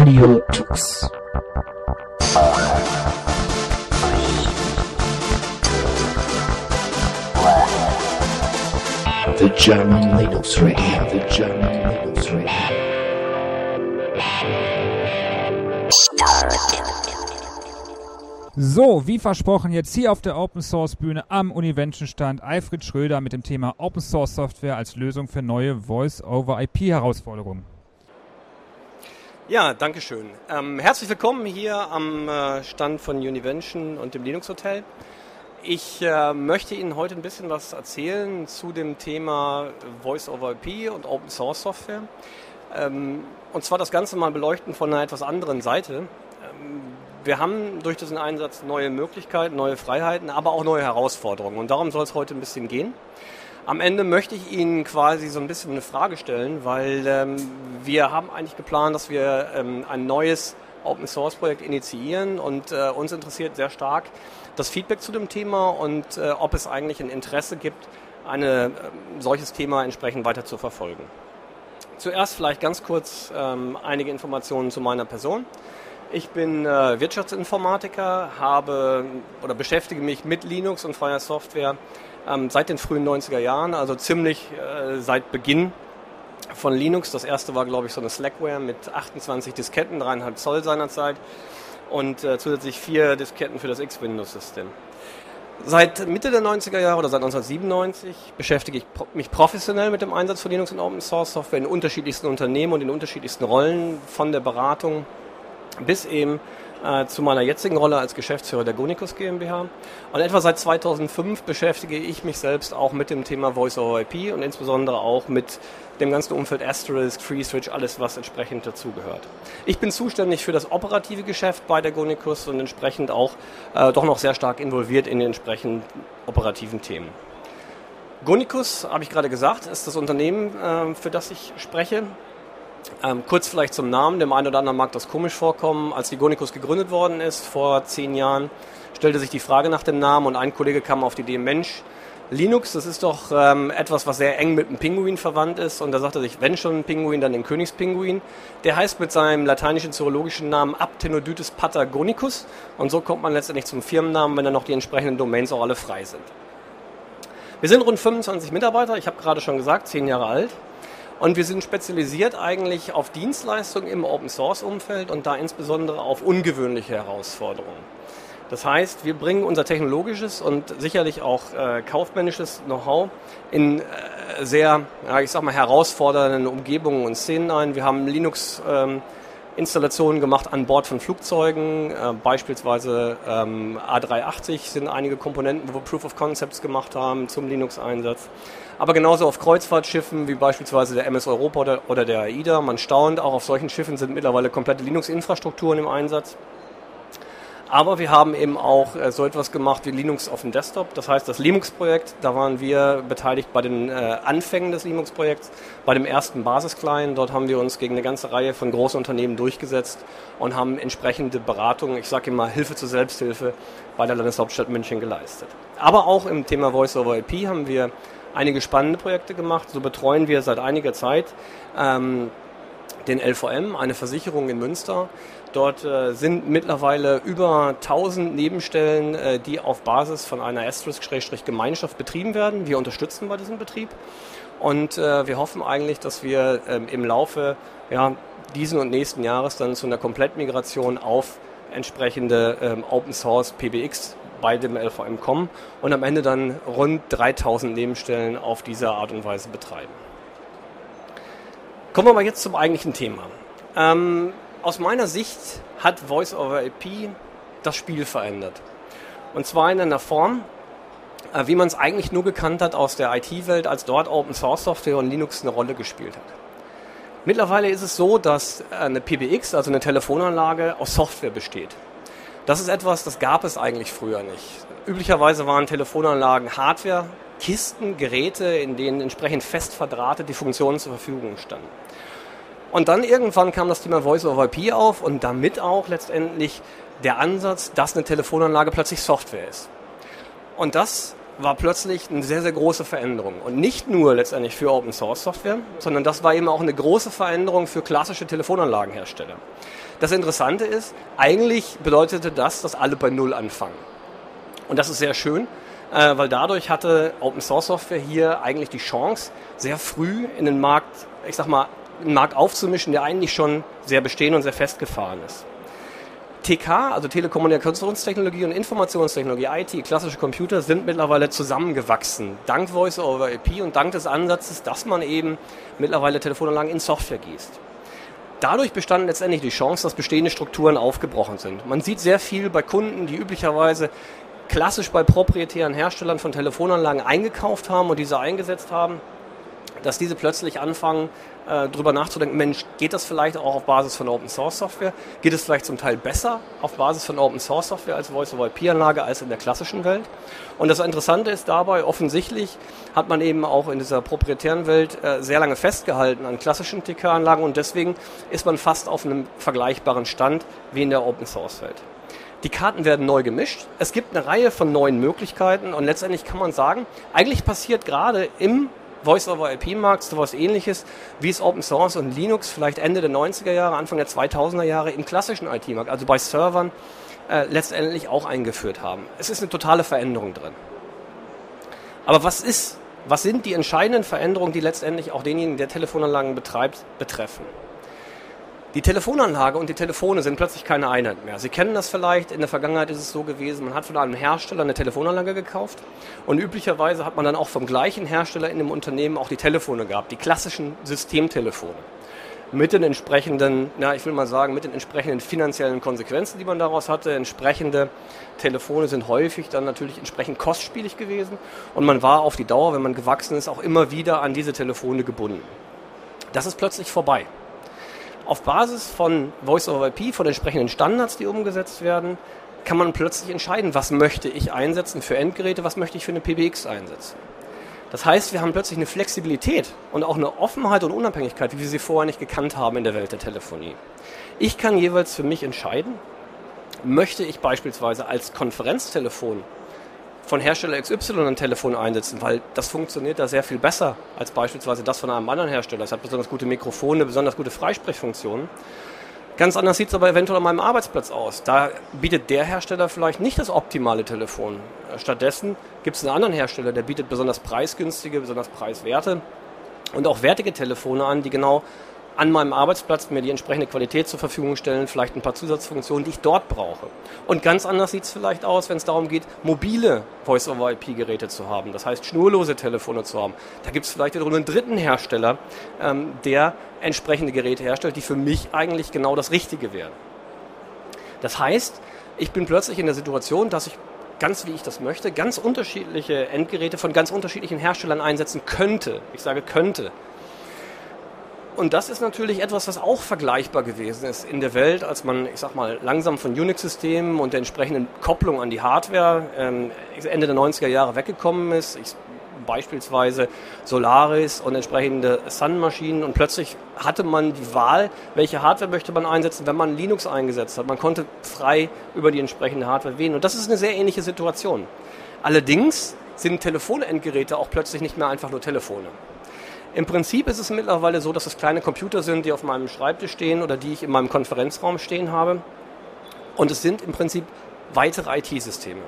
Radio Tux. The German Linux Radio, the German Linux. So, wie versprochen, jetzt hier auf der Open Source Bühne am Univention stand Alfred Schröder mit dem Thema Open Source Software als Lösung für neue Voice-over-IP-Herausforderungen. Ja, danke schön. Ähm, herzlich willkommen hier am äh, Stand von Univention und dem Linux Hotel. Ich äh, möchte Ihnen heute ein bisschen was erzählen zu dem Thema Voice-over-IP und Open Source Software. Ähm, und zwar das Ganze mal beleuchten von einer etwas anderen Seite. Ähm, wir haben durch diesen Einsatz neue Möglichkeiten, neue Freiheiten, aber auch neue Herausforderungen. Und darum soll es heute ein bisschen gehen. Am Ende möchte ich Ihnen quasi so ein bisschen eine Frage stellen, weil ähm, wir haben eigentlich geplant, dass wir ähm, ein neues Open Source Projekt initiieren und äh, uns interessiert sehr stark das Feedback zu dem Thema und äh, ob es eigentlich ein Interesse gibt, ein äh, solches Thema entsprechend weiter zu verfolgen. Zuerst vielleicht ganz kurz ähm, einige Informationen zu meiner Person. Ich bin äh, Wirtschaftsinformatiker, habe oder beschäftige mich mit Linux und freier Software ähm, seit den frühen 90er Jahren, also ziemlich äh, seit Beginn von Linux. Das erste war, glaube ich, so eine Slackware mit 28 Disketten, 3,5 Zoll seinerzeit und äh, zusätzlich vier Disketten für das X-Windows-System. Seit Mitte der 90er Jahre oder seit 1997 beschäftige ich mich professionell mit dem Einsatz von Linux und Open Source Software in unterschiedlichsten Unternehmen und in unterschiedlichsten Rollen, von der Beratung bis eben äh, zu meiner jetzigen Rolle als Geschäftsführer der Gonicus GmbH. Und etwa seit 2005 beschäftige ich mich selbst auch mit dem Thema Voice over IP und insbesondere auch mit dem ganzen Umfeld Asterisk, FreeSwitch, alles was entsprechend dazugehört. Ich bin zuständig für das operative Geschäft bei der Gonicus und entsprechend auch äh, doch noch sehr stark involviert in den entsprechenden operativen Themen. Gonicus, habe ich gerade gesagt, ist das Unternehmen, äh, für das ich spreche. Ähm, kurz vielleicht zum Namen. Dem einen oder anderen mag das komisch vorkommen. Als die Gonicus gegründet worden ist, vor zehn Jahren, stellte sich die Frage nach dem Namen und ein Kollege kam auf die Idee, Mensch, Linux, das ist doch ähm, etwas, was sehr eng mit dem Pinguin verwandt ist. Und da sagte sich, wenn schon ein Pinguin, dann den Königspinguin. Der heißt mit seinem lateinischen zoologischen Namen Aptenodytes patagonicus. Und so kommt man letztendlich zum Firmennamen, wenn dann noch die entsprechenden Domains auch alle frei sind. Wir sind rund 25 Mitarbeiter. Ich habe gerade schon gesagt, zehn Jahre alt. Und wir sind spezialisiert eigentlich auf Dienstleistungen im Open Source Umfeld und da insbesondere auf ungewöhnliche Herausforderungen. Das heißt, wir bringen unser technologisches und sicherlich auch äh, kaufmännisches Know-how in äh, sehr, ja, ich sag mal, herausfordernden Umgebungen und Szenen ein. Wir haben Linux ähm, Installationen gemacht an Bord von Flugzeugen, äh, beispielsweise ähm, A380 sind einige Komponenten, wo wir Proof of Concepts gemacht haben zum Linux-Einsatz aber genauso auf Kreuzfahrtschiffen wie beispielsweise der MS Europa oder, oder der AIDA. Man staunt, auch auf solchen Schiffen sind mittlerweile komplette Linux-Infrastrukturen im Einsatz. Aber wir haben eben auch äh, so etwas gemacht wie Linux auf dem Desktop. Das heißt, das Linux-Projekt, da waren wir beteiligt bei den äh, Anfängen des Linux-Projekts, bei dem ersten Basisclient. Dort haben wir uns gegen eine ganze Reihe von großen Unternehmen durchgesetzt und haben entsprechende Beratungen, ich sage immer Hilfe zur Selbsthilfe, bei der Landeshauptstadt München geleistet. Aber auch im Thema Voice-over-IP haben wir einige spannende Projekte gemacht. So betreuen wir seit einiger Zeit ähm, den LVM, eine Versicherung in Münster. Dort äh, sind mittlerweile über 1000 Nebenstellen, äh, die auf Basis von einer Asterisk-Gemeinschaft betrieben werden. Wir unterstützen bei diesem Betrieb und äh, wir hoffen eigentlich, dass wir ähm, im Laufe ja, diesen und nächsten Jahres dann zu einer Komplettmigration auf entsprechende ähm, Open Source PBX bei dem LVM kommen und am Ende dann rund 3000 Nebenstellen auf diese Art und Weise betreiben. Kommen wir mal jetzt zum eigentlichen Thema. Ähm, aus meiner Sicht hat Voice over IP das Spiel verändert. Und zwar in einer Form, äh, wie man es eigentlich nur gekannt hat aus der IT-Welt, als dort Open Source Software und Linux eine Rolle gespielt hat. Mittlerweile ist es so, dass eine PBX, also eine Telefonanlage, aus Software besteht. Das ist etwas, das gab es eigentlich früher nicht. Üblicherweise waren Telefonanlagen Hardware, Kisten, Geräte, in denen entsprechend fest verdrahtet die Funktionen zur Verfügung standen. Und dann irgendwann kam das Thema Voice over IP auf und damit auch letztendlich der Ansatz, dass eine Telefonanlage plötzlich Software ist. Und das war plötzlich eine sehr, sehr große Veränderung. Und nicht nur letztendlich für Open Source Software, sondern das war eben auch eine große Veränderung für klassische Telefonanlagenhersteller. Das Interessante ist, eigentlich bedeutete das, dass alle bei Null anfangen. Und das ist sehr schön, äh, weil dadurch hatte Open Source Software hier eigentlich die Chance, sehr früh in den Markt, ich sag mal, einen Markt aufzumischen, der eigentlich schon sehr bestehen und sehr festgefahren ist. TK, also Telekommunikationstechnologie und Informationstechnologie, IT, klassische Computer, sind mittlerweile zusammengewachsen. Dank Voice over IP und dank des Ansatzes, dass man eben mittlerweile Telefonanlagen in Software gießt. Dadurch bestand letztendlich die Chance, dass bestehende Strukturen aufgebrochen sind. Man sieht sehr viel bei Kunden, die üblicherweise klassisch bei proprietären Herstellern von Telefonanlagen eingekauft haben und diese eingesetzt haben, dass diese plötzlich anfangen, äh, drüber nachzudenken, Mensch, geht das vielleicht auch auf Basis von Open Source Software? Geht es vielleicht zum Teil besser auf Basis von Open Source Software als Voice-over-IP-Anlage als in der klassischen Welt? Und das Interessante ist dabei, offensichtlich hat man eben auch in dieser proprietären Welt äh, sehr lange festgehalten an klassischen TK-Anlagen und deswegen ist man fast auf einem vergleichbaren Stand wie in der Open Source Welt. Die Karten werden neu gemischt. Es gibt eine Reihe von neuen Möglichkeiten und letztendlich kann man sagen, eigentlich passiert gerade im Voice-over-IP-Markt so was ähnliches, wie es Open Source und Linux vielleicht Ende der 90er Jahre, Anfang der 2000er Jahre im klassischen IT-Markt, also bei Servern, äh, letztendlich auch eingeführt haben. Es ist eine totale Veränderung drin. Aber was ist, was sind die entscheidenden Veränderungen, die letztendlich auch denjenigen, der Telefonanlagen betreibt, betreffen? Die Telefonanlage und die Telefone sind plötzlich keine Einheit mehr. Sie kennen das vielleicht, in der Vergangenheit ist es so gewesen, man hat von einem Hersteller eine Telefonanlage gekauft und üblicherweise hat man dann auch vom gleichen Hersteller in dem Unternehmen auch die Telefone gehabt, die klassischen Systemtelefone. Mit den entsprechenden, na, ich will mal sagen, mit den entsprechenden finanziellen Konsequenzen, die man daraus hatte. Entsprechende Telefone sind häufig dann natürlich entsprechend kostspielig gewesen und man war auf die Dauer, wenn man gewachsen ist, auch immer wieder an diese Telefone gebunden. Das ist plötzlich vorbei. Auf Basis von Voice-over-IP, von entsprechenden Standards, die umgesetzt werden, kann man plötzlich entscheiden, was möchte ich einsetzen für Endgeräte, was möchte ich für eine PBX einsetzen. Das heißt, wir haben plötzlich eine Flexibilität und auch eine Offenheit und Unabhängigkeit, wie wir sie vorher nicht gekannt haben in der Welt der Telefonie. Ich kann jeweils für mich entscheiden, möchte ich beispielsweise als Konferenztelefon von Hersteller XY ein Telefon einsetzen, weil das funktioniert da sehr viel besser als beispielsweise das von einem anderen Hersteller. Es hat besonders gute Mikrofone, besonders gute Freisprechfunktionen. Ganz anders sieht es aber eventuell an meinem Arbeitsplatz aus. Da bietet der Hersteller vielleicht nicht das optimale Telefon. Stattdessen gibt es einen anderen Hersteller, der bietet besonders preisgünstige, besonders preiswerte und auch wertige Telefone an, die genau an meinem Arbeitsplatz mir die entsprechende Qualität zur Verfügung stellen, vielleicht ein paar Zusatzfunktionen, die ich dort brauche. Und ganz anders sieht es vielleicht aus, wenn es darum geht, mobile Voice-over-IP-Geräte zu haben, das heißt schnurlose Telefone zu haben. Da gibt es vielleicht wiederum einen dritten Hersteller, ähm, der entsprechende Geräte herstellt, die für mich eigentlich genau das Richtige wären. Das heißt, ich bin plötzlich in der Situation, dass ich ganz wie ich das möchte, ganz unterschiedliche Endgeräte von ganz unterschiedlichen Herstellern einsetzen könnte. Ich sage könnte. Und das ist natürlich etwas, was auch vergleichbar gewesen ist in der Welt, als man, ich sag mal, langsam von Unix-Systemen und der entsprechenden Kopplung an die Hardware ähm, Ende der 90er Jahre weggekommen ist. Ich, beispielsweise Solaris und entsprechende Sun-Maschinen und plötzlich hatte man die Wahl, welche Hardware möchte man einsetzen, wenn man Linux eingesetzt hat. Man konnte frei über die entsprechende Hardware wählen und das ist eine sehr ähnliche Situation. Allerdings sind Telefonendgeräte auch plötzlich nicht mehr einfach nur Telefone. Im Prinzip ist es mittlerweile so, dass es kleine Computer sind, die auf meinem Schreibtisch stehen oder die ich in meinem Konferenzraum stehen habe. Und es sind im Prinzip weitere IT-Systeme.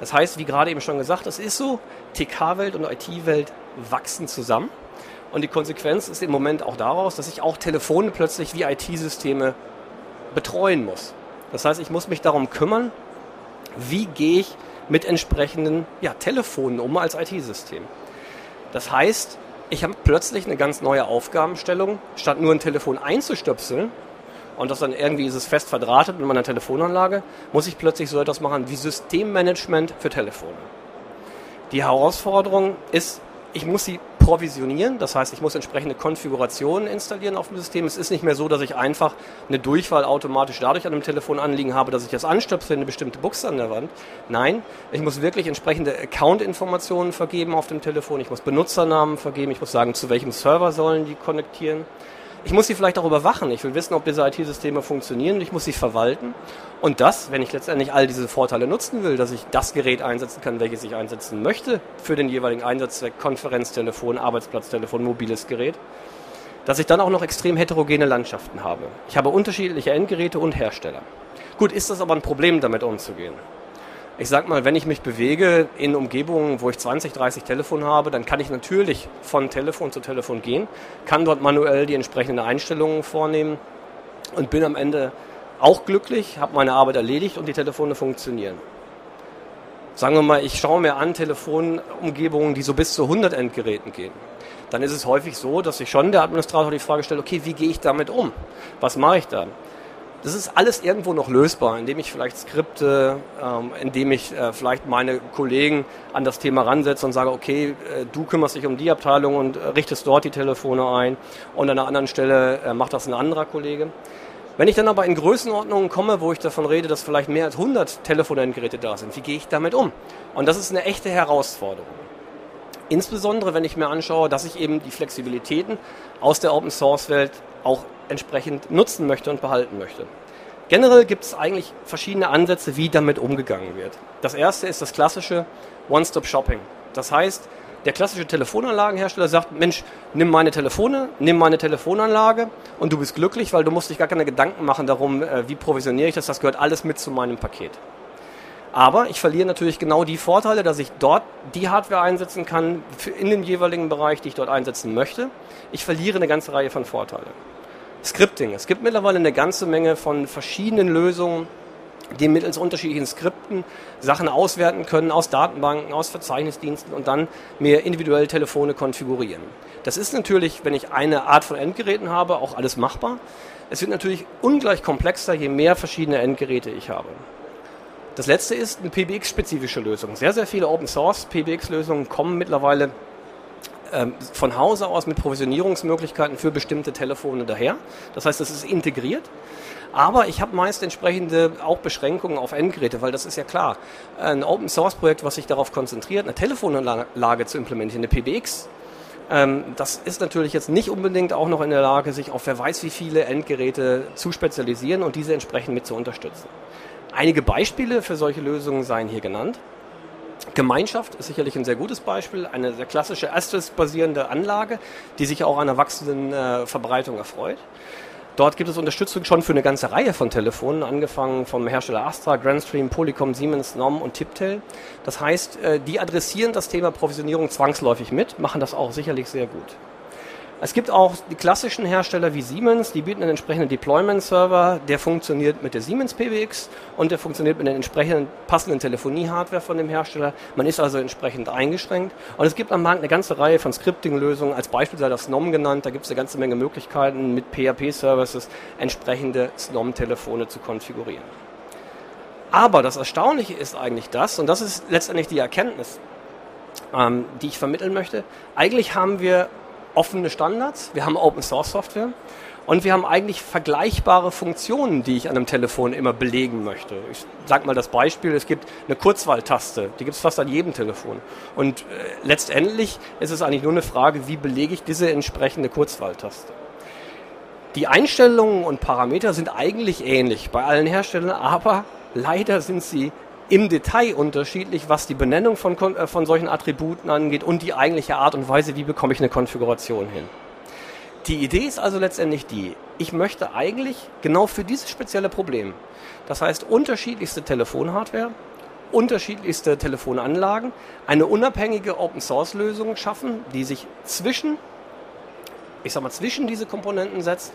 Das heißt, wie gerade eben schon gesagt, es ist so, TK-Welt und IT-Welt wachsen zusammen. Und die Konsequenz ist im Moment auch daraus, dass ich auch Telefone plötzlich wie IT-Systeme betreuen muss. Das heißt, ich muss mich darum kümmern, wie gehe ich mit entsprechenden ja, Telefonen um als IT-System. Das heißt, ich habe plötzlich eine ganz neue Aufgabenstellung. Statt nur ein Telefon einzustöpseln und das dann irgendwie ist es fest verdrahtet mit meiner Telefonanlage, muss ich plötzlich so etwas machen wie Systemmanagement für Telefone. Die Herausforderung ist, ich muss sie provisionieren, das heißt, ich muss entsprechende Konfigurationen installieren auf dem System. Es ist nicht mehr so, dass ich einfach eine Durchwahl automatisch dadurch an dem Telefon anliegen habe, dass ich das anstöpsel, eine bestimmte Buchse an der Wand. Nein, ich muss wirklich entsprechende Account-Informationen vergeben auf dem Telefon, ich muss Benutzernamen vergeben, ich muss sagen, zu welchem Server sollen die konnektieren. Ich muss sie vielleicht auch überwachen. Ich will wissen, ob diese IT-Systeme funktionieren. Ich muss sie verwalten. Und das, wenn ich letztendlich all diese Vorteile nutzen will, dass ich das Gerät einsetzen kann, welches ich einsetzen möchte für den jeweiligen Einsatzzweck, Konferenztelefon, Arbeitsplatztelefon, mobiles Gerät, dass ich dann auch noch extrem heterogene Landschaften habe. Ich habe unterschiedliche Endgeräte und Hersteller. Gut, ist das aber ein Problem, damit umzugehen? Ich sag mal, wenn ich mich bewege in Umgebungen, wo ich 20, 30 Telefone habe, dann kann ich natürlich von Telefon zu Telefon gehen, kann dort manuell die entsprechenden Einstellungen vornehmen und bin am Ende auch glücklich, habe meine Arbeit erledigt und die Telefone funktionieren. Sagen wir mal, ich schaue mir an Telefonumgebungen, die so bis zu 100 Endgeräten gehen. Dann ist es häufig so, dass sich schon der Administrator die Frage stellt, okay, wie gehe ich damit um? Was mache ich da? Das ist alles irgendwo noch lösbar, indem ich vielleicht Skripte, ähm, indem ich äh, vielleicht meine Kollegen an das Thema ransetze und sage, okay, äh, du kümmerst dich um die Abteilung und äh, richtest dort die Telefone ein und an einer anderen Stelle äh, macht das ein anderer Kollege. Wenn ich dann aber in Größenordnungen komme, wo ich davon rede, dass vielleicht mehr als 100 Telefonendgeräte da sind, wie gehe ich damit um? Und das ist eine echte Herausforderung. Insbesondere, wenn ich mir anschaue, dass ich eben die Flexibilitäten aus der Open Source Welt auch entsprechend nutzen möchte und behalten möchte. Generell gibt es eigentlich verschiedene Ansätze, wie damit umgegangen wird. Das erste ist das klassische One-Stop-Shopping. Das heißt, der klassische Telefonanlagenhersteller sagt, Mensch, nimm meine Telefone, nimm meine Telefonanlage und du bist glücklich, weil du musst dich gar keine Gedanken machen darum, äh, wie provisioniere ich das, das gehört alles mit zu meinem Paket. Aber ich verliere natürlich genau die Vorteile, dass ich dort die Hardware einsetzen kann in dem jeweiligen Bereich, die ich dort einsetzen möchte. Ich verliere eine ganze Reihe von Vorteilen. Scripting. Es gibt mittlerweile eine ganze Menge von verschiedenen Lösungen, die mittels unterschiedlichen Skripten Sachen auswerten können aus Datenbanken, aus Verzeichnisdiensten und dann mir individuell Telefone konfigurieren. Das ist natürlich, wenn ich eine Art von Endgeräten habe, auch alles machbar. Es wird natürlich ungleich komplexer, je mehr verschiedene Endgeräte ich habe. Das letzte ist eine PBX-spezifische Lösung. Sehr, sehr viele Open-Source PBX-Lösungen kommen mittlerweile ähm, von Hause aus mit Provisionierungsmöglichkeiten für bestimmte Telefone daher. Das heißt, es ist integriert. Aber ich habe meist entsprechende auch Beschränkungen auf Endgeräte, weil das ist ja klar. Ein Open Source Projekt, was sich darauf konzentriert, eine Telefonanlage zu implementieren, eine PBX, ähm, das ist natürlich jetzt nicht unbedingt auch noch in der Lage, sich auf wer weiß wie viele Endgeräte zu spezialisieren und diese entsprechend mit zu unterstützen. Einige Beispiele für solche Lösungen seien hier genannt. Gemeinschaft ist sicherlich ein sehr gutes Beispiel, eine sehr klassische Asterisk-basierende Anlage, die sich auch einer wachsenden äh, Verbreitung erfreut. Dort gibt es Unterstützung schon für eine ganze Reihe von Telefonen, angefangen vom Hersteller Astra, Grandstream, Polycom, Siemens, NOM und Tiptel. Das heißt, äh, die adressieren das Thema Provisionierung zwangsläufig mit, machen das auch sicherlich sehr gut. Es gibt auch die klassischen Hersteller wie Siemens, die bieten einen entsprechenden Deployment-Server, der funktioniert mit der Siemens PBX und der funktioniert mit der entsprechenden passenden Telefonie-Hardware von dem Hersteller. Man ist also entsprechend eingeschränkt. Und es gibt am Markt eine ganze Reihe von Scripting-Lösungen, als Beispiel sei das SNOM genannt. Da gibt es eine ganze Menge Möglichkeiten, mit PHP-Services entsprechende SNOM-Telefone zu konfigurieren. Aber das Erstaunliche ist eigentlich das, und das ist letztendlich die Erkenntnis, ähm, die ich vermitteln möchte. Eigentlich haben wir offene Standards, wir haben Open Source Software und wir haben eigentlich vergleichbare Funktionen, die ich an einem Telefon immer belegen möchte. Ich sage mal das Beispiel, es gibt eine Kurzwahltaste, die gibt es fast an jedem Telefon. Und äh, letztendlich ist es eigentlich nur eine Frage, wie belege ich diese entsprechende Kurzwahltaste. Die Einstellungen und Parameter sind eigentlich ähnlich bei allen Herstellern, aber leider sind sie im Detail unterschiedlich, was die Benennung von, äh, von solchen Attributen angeht und die eigentliche Art und Weise, wie bekomme ich eine Konfiguration hin. Die Idee ist also letztendlich die, ich möchte eigentlich genau für dieses spezielle Problem, das heißt unterschiedlichste Telefonhardware, unterschiedlichste Telefonanlagen, eine unabhängige Open-Source-Lösung schaffen, die sich zwischen, ich sag mal, zwischen diese Komponenten setzt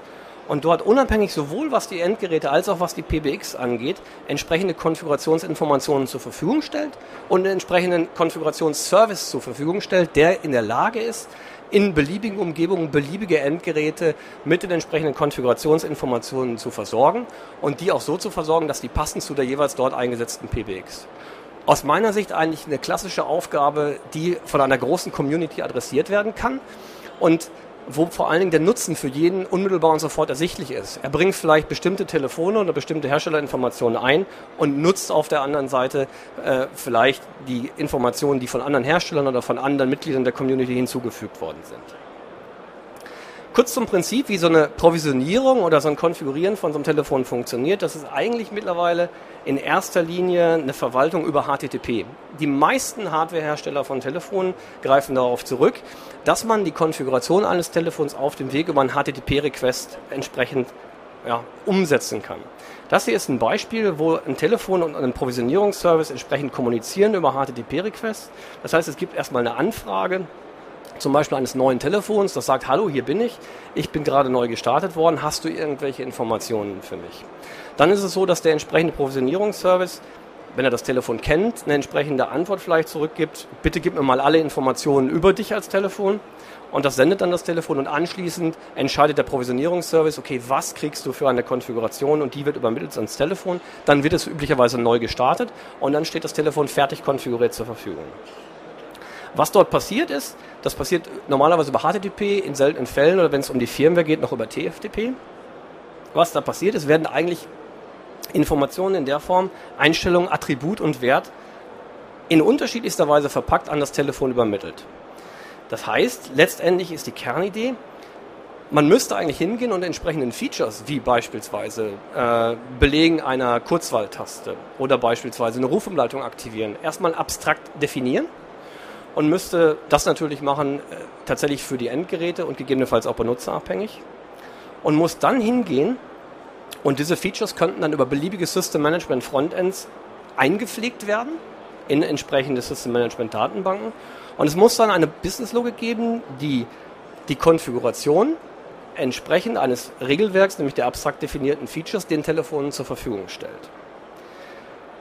und dort unabhängig sowohl was die Endgeräte als auch was die PBX angeht, entsprechende Konfigurationsinformationen zur Verfügung stellt und einen entsprechenden Konfigurationsservice zur Verfügung stellt, der in der Lage ist, in beliebigen Umgebungen beliebige Endgeräte mit den entsprechenden Konfigurationsinformationen zu versorgen und die auch so zu versorgen, dass die passen zu der jeweils dort eingesetzten PBX. Aus meiner Sicht eigentlich eine klassische Aufgabe, die von einer großen Community adressiert werden kann und wo vor allen Dingen der Nutzen für jeden unmittelbar und sofort ersichtlich ist. Er bringt vielleicht bestimmte Telefone oder bestimmte Herstellerinformationen ein und nutzt auf der anderen Seite äh, vielleicht die Informationen, die von anderen Herstellern oder von anderen Mitgliedern der Community hinzugefügt worden sind. Kurz zum Prinzip, wie so eine Provisionierung oder so ein Konfigurieren von so einem Telefon funktioniert. Das ist eigentlich mittlerweile in erster Linie eine Verwaltung über HTTP. Die meisten Hardwarehersteller von Telefonen greifen darauf zurück, dass man die Konfiguration eines Telefons auf dem Weg über einen HTTP-Request entsprechend ja, umsetzen kann. Das hier ist ein Beispiel, wo ein Telefon und ein Provisionierungsservice entsprechend kommunizieren über HTTP-Requests. Das heißt, es gibt erstmal eine Anfrage, zum Beispiel eines neuen Telefons, das sagt, hallo, hier bin ich, ich bin gerade neu gestartet worden, hast du irgendwelche Informationen für mich? Dann ist es so, dass der entsprechende Provisionierungsservice, wenn er das Telefon kennt, eine entsprechende Antwort vielleicht zurückgibt, bitte gib mir mal alle Informationen über dich als Telefon. Und das sendet dann das Telefon und anschließend entscheidet der Provisionierungsservice, okay, was kriegst du für eine Konfiguration? Und die wird übermittelt ans Telefon, dann wird es üblicherweise neu gestartet und dann steht das Telefon fertig konfiguriert zur Verfügung. Was dort passiert ist, das passiert normalerweise über HTTP, in seltenen Fällen oder wenn es um die Firmware geht, noch über TFTP. Was da passiert ist, werden eigentlich Informationen in der Form, Einstellungen, Attribut und Wert in unterschiedlichster Weise verpackt an das Telefon übermittelt. Das heißt, letztendlich ist die Kernidee, man müsste eigentlich hingehen und entsprechenden Features, wie beispielsweise äh, Belegen einer Kurzwahltaste oder beispielsweise eine Rufumleitung aktivieren, erstmal abstrakt definieren und müsste das natürlich machen äh, tatsächlich für die Endgeräte und gegebenenfalls auch benutzerabhängig und muss dann hingehen und diese Features könnten dann über beliebige System Management Frontends eingepflegt werden in entsprechende System Management Datenbanken und es muss dann eine Businesslogik geben, die die Konfiguration entsprechend eines Regelwerks, nämlich der abstrakt definierten Features, den Telefonen zur Verfügung stellt.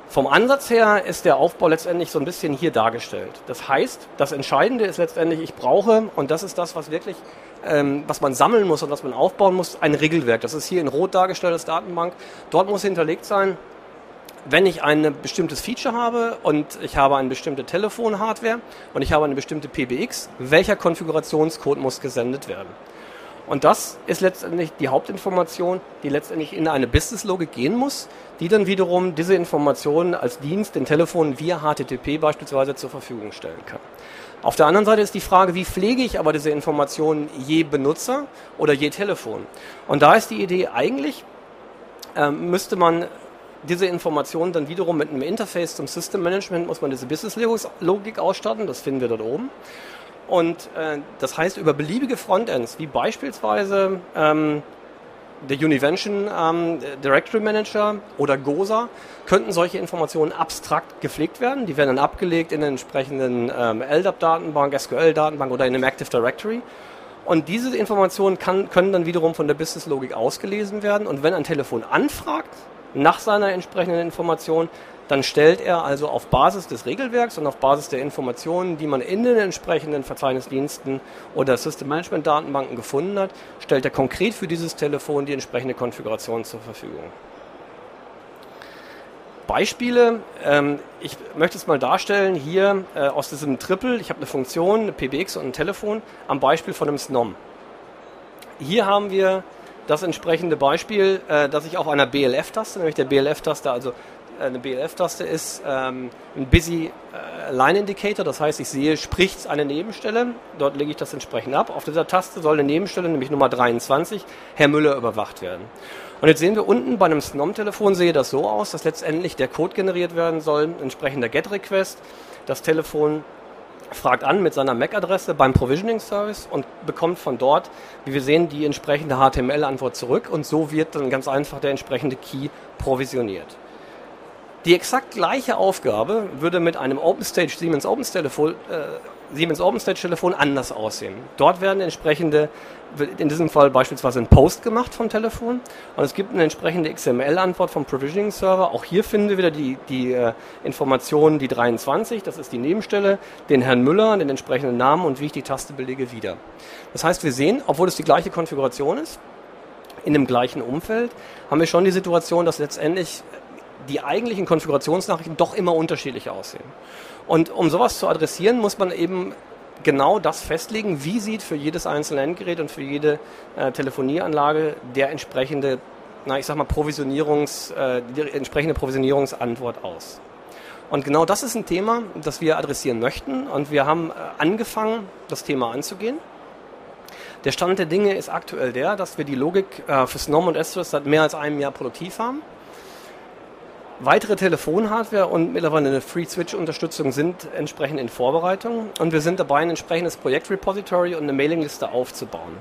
Vom Ansatz her ist der Aufbau letztendlich so ein bisschen hier dargestellt. Das heißt, das Entscheidende ist letztendlich, ich brauche, und das ist das, was wirklich, ähm, was man sammeln muss und was man aufbauen muss, ein Regelwerk. Das ist hier in rot dargestellt, das Datenbank. Dort muss hinterlegt sein, wenn ich ein bestimmtes Feature habe und ich habe eine bestimmte Telefonhardware und ich habe eine bestimmte PBX, welcher Konfigurationscode muss gesendet werden? Und das ist letztendlich die Hauptinformation, die letztendlich in eine Business-Logik gehen muss, die dann wiederum diese Informationen als Dienst den Telefonen via HTTP beispielsweise zur Verfügung stellen kann. Auf der anderen Seite ist die Frage, wie pflege ich aber diese Informationen je Benutzer oder je Telefon? Und da ist die Idee eigentlich, äh, müsste man diese Informationen dann wiederum mit einem Interface zum System Management, muss man diese Business-Logik ausstatten, das finden wir dort oben. Und äh, das heißt, über beliebige Frontends, wie beispielsweise ähm, der Univention ähm, Directory Manager oder GOSA, könnten solche Informationen abstrakt gepflegt werden. Die werden dann abgelegt in der entsprechenden ähm, LDAP-Datenbank, SQL-Datenbank oder in einem Active Directory. Und diese Informationen kann, können dann wiederum von der Business-Logik ausgelesen werden. Und wenn ein Telefon anfragt nach seiner entsprechenden Information, dann stellt er also auf Basis des Regelwerks und auf Basis der Informationen, die man in den entsprechenden Verzeichnisdiensten oder System Management Datenbanken gefunden hat, stellt er konkret für dieses Telefon die entsprechende Konfiguration zur Verfügung. Beispiele, ähm, ich möchte es mal darstellen hier äh, aus diesem Triple. Ich habe eine Funktion, eine PBX und ein Telefon am Beispiel von einem SNOM. Hier haben wir das entsprechende Beispiel, äh, das ich auf einer BLF-Taste, nämlich der BLF-Taste, also eine BLF-Taste ist ähm, ein Busy äh, Line Indicator, das heißt, ich sehe, spricht eine Nebenstelle, dort lege ich das entsprechend ab. Auf dieser Taste soll eine Nebenstelle, nämlich Nummer 23, Herr Müller überwacht werden. Und jetzt sehen wir unten bei einem SNOM-Telefon, sehe das so aus, dass letztendlich der Code generiert werden soll, entsprechender GET-Request. Das Telefon fragt an mit seiner MAC-Adresse beim Provisioning-Service und bekommt von dort, wie wir sehen, die entsprechende HTML-Antwort zurück und so wird dann ganz einfach der entsprechende Key provisioniert. Die exakt gleiche Aufgabe würde mit einem OpenStage Siemens OpenStage äh, Siemens OpenStage Telefon anders aussehen. Dort werden entsprechende, in diesem Fall beispielsweise ein Post gemacht vom Telefon und es gibt eine entsprechende XML-Antwort vom Provisioning Server. Auch hier finden wir wieder die, die äh, Informationen, die 23, das ist die Nebenstelle, den Herrn Müller, den entsprechenden Namen und wie ich die Taste belege wieder. Das heißt, wir sehen, obwohl es die gleiche Konfiguration ist, in dem gleichen Umfeld, haben wir schon die Situation, dass letztendlich die eigentlichen Konfigurationsnachrichten doch immer unterschiedlich aussehen. Und um sowas zu adressieren, muss man eben genau das festlegen, wie sieht für jedes einzelne Endgerät und für jede äh, Telefonieanlage der entsprechende, na ich sag mal, Provisionierungs, äh, die entsprechende Provisionierungsantwort aus. Und genau das ist ein Thema, das wir adressieren möchten und wir haben äh, angefangen, das Thema anzugehen. Der Stand der Dinge ist aktuell der, dass wir die Logik äh, für Snom und Estus seit mehr als einem Jahr produktiv haben. Weitere Telefonhardware und mittlerweile eine Free-Switch-Unterstützung sind entsprechend in Vorbereitung und wir sind dabei, ein entsprechendes Projektrepository und eine Mailingliste aufzubauen.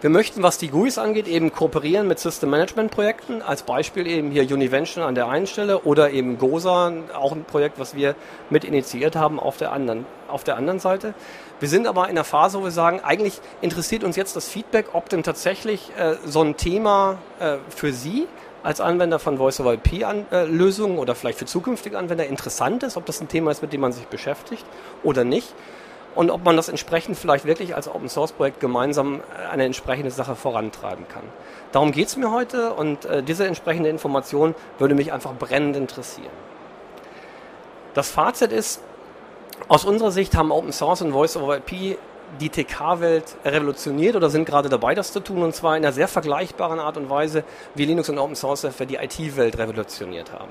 Wir möchten, was die GUIs angeht, eben kooperieren mit System Management Projekten. Als Beispiel eben hier Univention an der einen Stelle oder eben GOSA, auch ein Projekt, was wir mit initiiert haben auf der anderen, auf der anderen Seite. Wir sind aber in der Phase, wo wir sagen, eigentlich interessiert uns jetzt das Feedback, ob denn tatsächlich äh, so ein Thema äh, für Sie als Anwender von Voice-over-IP-Lösungen oder vielleicht für zukünftige Anwender interessant ist, ob das ein Thema ist, mit dem man sich beschäftigt oder nicht und ob man das entsprechend vielleicht wirklich als Open Source Projekt gemeinsam äh, eine entsprechende Sache vorantreiben kann. Darum geht es mir heute und äh, diese entsprechende Information würde mich einfach brennend interessieren. Das Fazit ist, aus unserer Sicht haben Open Source und Voice over IP die TK-Welt revolutioniert oder sind gerade dabei, das zu tun, und zwar in einer sehr vergleichbaren Art und Weise, wie Linux und Open Source Software die IT-Welt revolutioniert haben.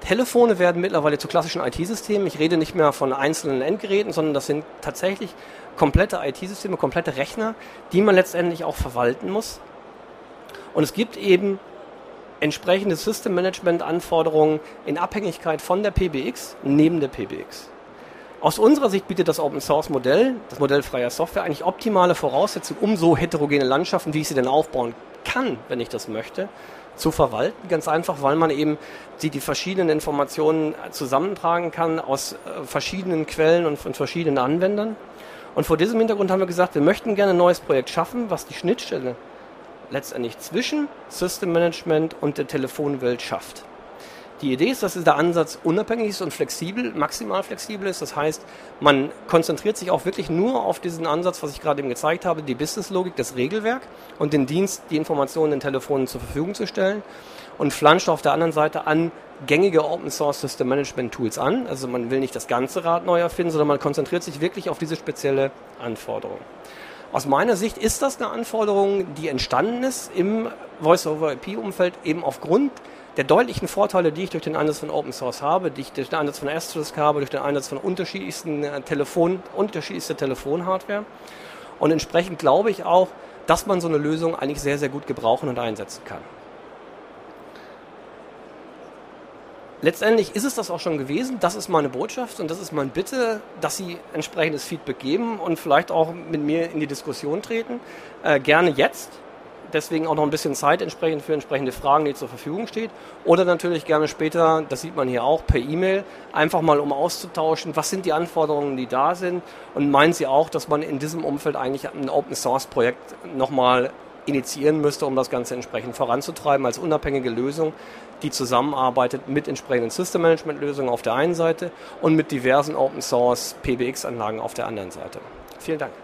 Telefone werden mittlerweile zu klassischen IT-Systemen. Ich rede nicht mehr von einzelnen Endgeräten, sondern das sind tatsächlich komplette IT-Systeme, komplette Rechner, die man letztendlich auch verwalten muss. Und es gibt eben entsprechende System Management Anforderungen in Abhängigkeit von der PBX neben der PBX. Aus unserer Sicht bietet das Open Source Modell, das Modell freier Software, eigentlich optimale Voraussetzungen, um so heterogene Landschaften, wie ich sie denn aufbauen kann, wenn ich das möchte, zu verwalten. Ganz einfach, weil man eben die, die verschiedenen Informationen zusammentragen kann aus äh, verschiedenen Quellen und von verschiedenen Anwendern. Und vor diesem Hintergrund haben wir gesagt, wir möchten gerne ein neues Projekt schaffen, was die Schnittstelle letztendlich zwischen System Management und der Telefonwelt schafft. Die Idee ist, dass der Ansatz unabhängig ist und flexibel, maximal flexibel ist. Das heißt, man konzentriert sich auch wirklich nur auf diesen Ansatz, was ich gerade eben gezeigt habe, die Businesslogik, das Regelwerk und den Dienst, die Informationen in Telefonen zur Verfügung zu stellen und flanscht auf der anderen Seite an gängige Open Source System Management Tools an. Also man will nicht das ganze Rad neu erfinden, sondern man konzentriert sich wirklich auf diese spezielle Anforderung. Aus meiner Sicht ist das eine Anforderung, die entstanden ist im Voice-over-IP-Umfeld eben aufgrund der deutlichen Vorteile, die ich durch den Einsatz von Open Source habe, die ich durch den Einsatz von Asterisk habe, durch den Einsatz von unterschiedlichsten äh, Telefon, unterschiedlichster Telefonhardware. Und entsprechend glaube ich auch, dass man so eine Lösung eigentlich sehr, sehr gut gebrauchen und einsetzen kann. Letztendlich ist es das auch schon gewesen. Das ist meine Botschaft und das ist meine Bitte, dass Sie entsprechendes Feedback geben und vielleicht auch mit mir in die Diskussion treten. Äh, gerne jetzt, deswegen auch noch ein bisschen Zeit entsprechend für entsprechende Fragen, die zur Verfügung steht. Oder natürlich gerne später, das sieht man hier auch, per E-Mail, einfach mal um auszutauschen, was sind die Anforderungen, die da sind und meinen Sie auch, dass man in diesem Umfeld eigentlich ein Open Source Projekt nochmal initiieren müsste, um das Ganze entsprechend voranzutreiben als unabhängige Lösung, die zusammenarbeitet mit entsprechenden System Management Lösungen auf der einen Seite und mit diversen Open Source PBX Anlagen auf der anderen Seite. Vielen Dank.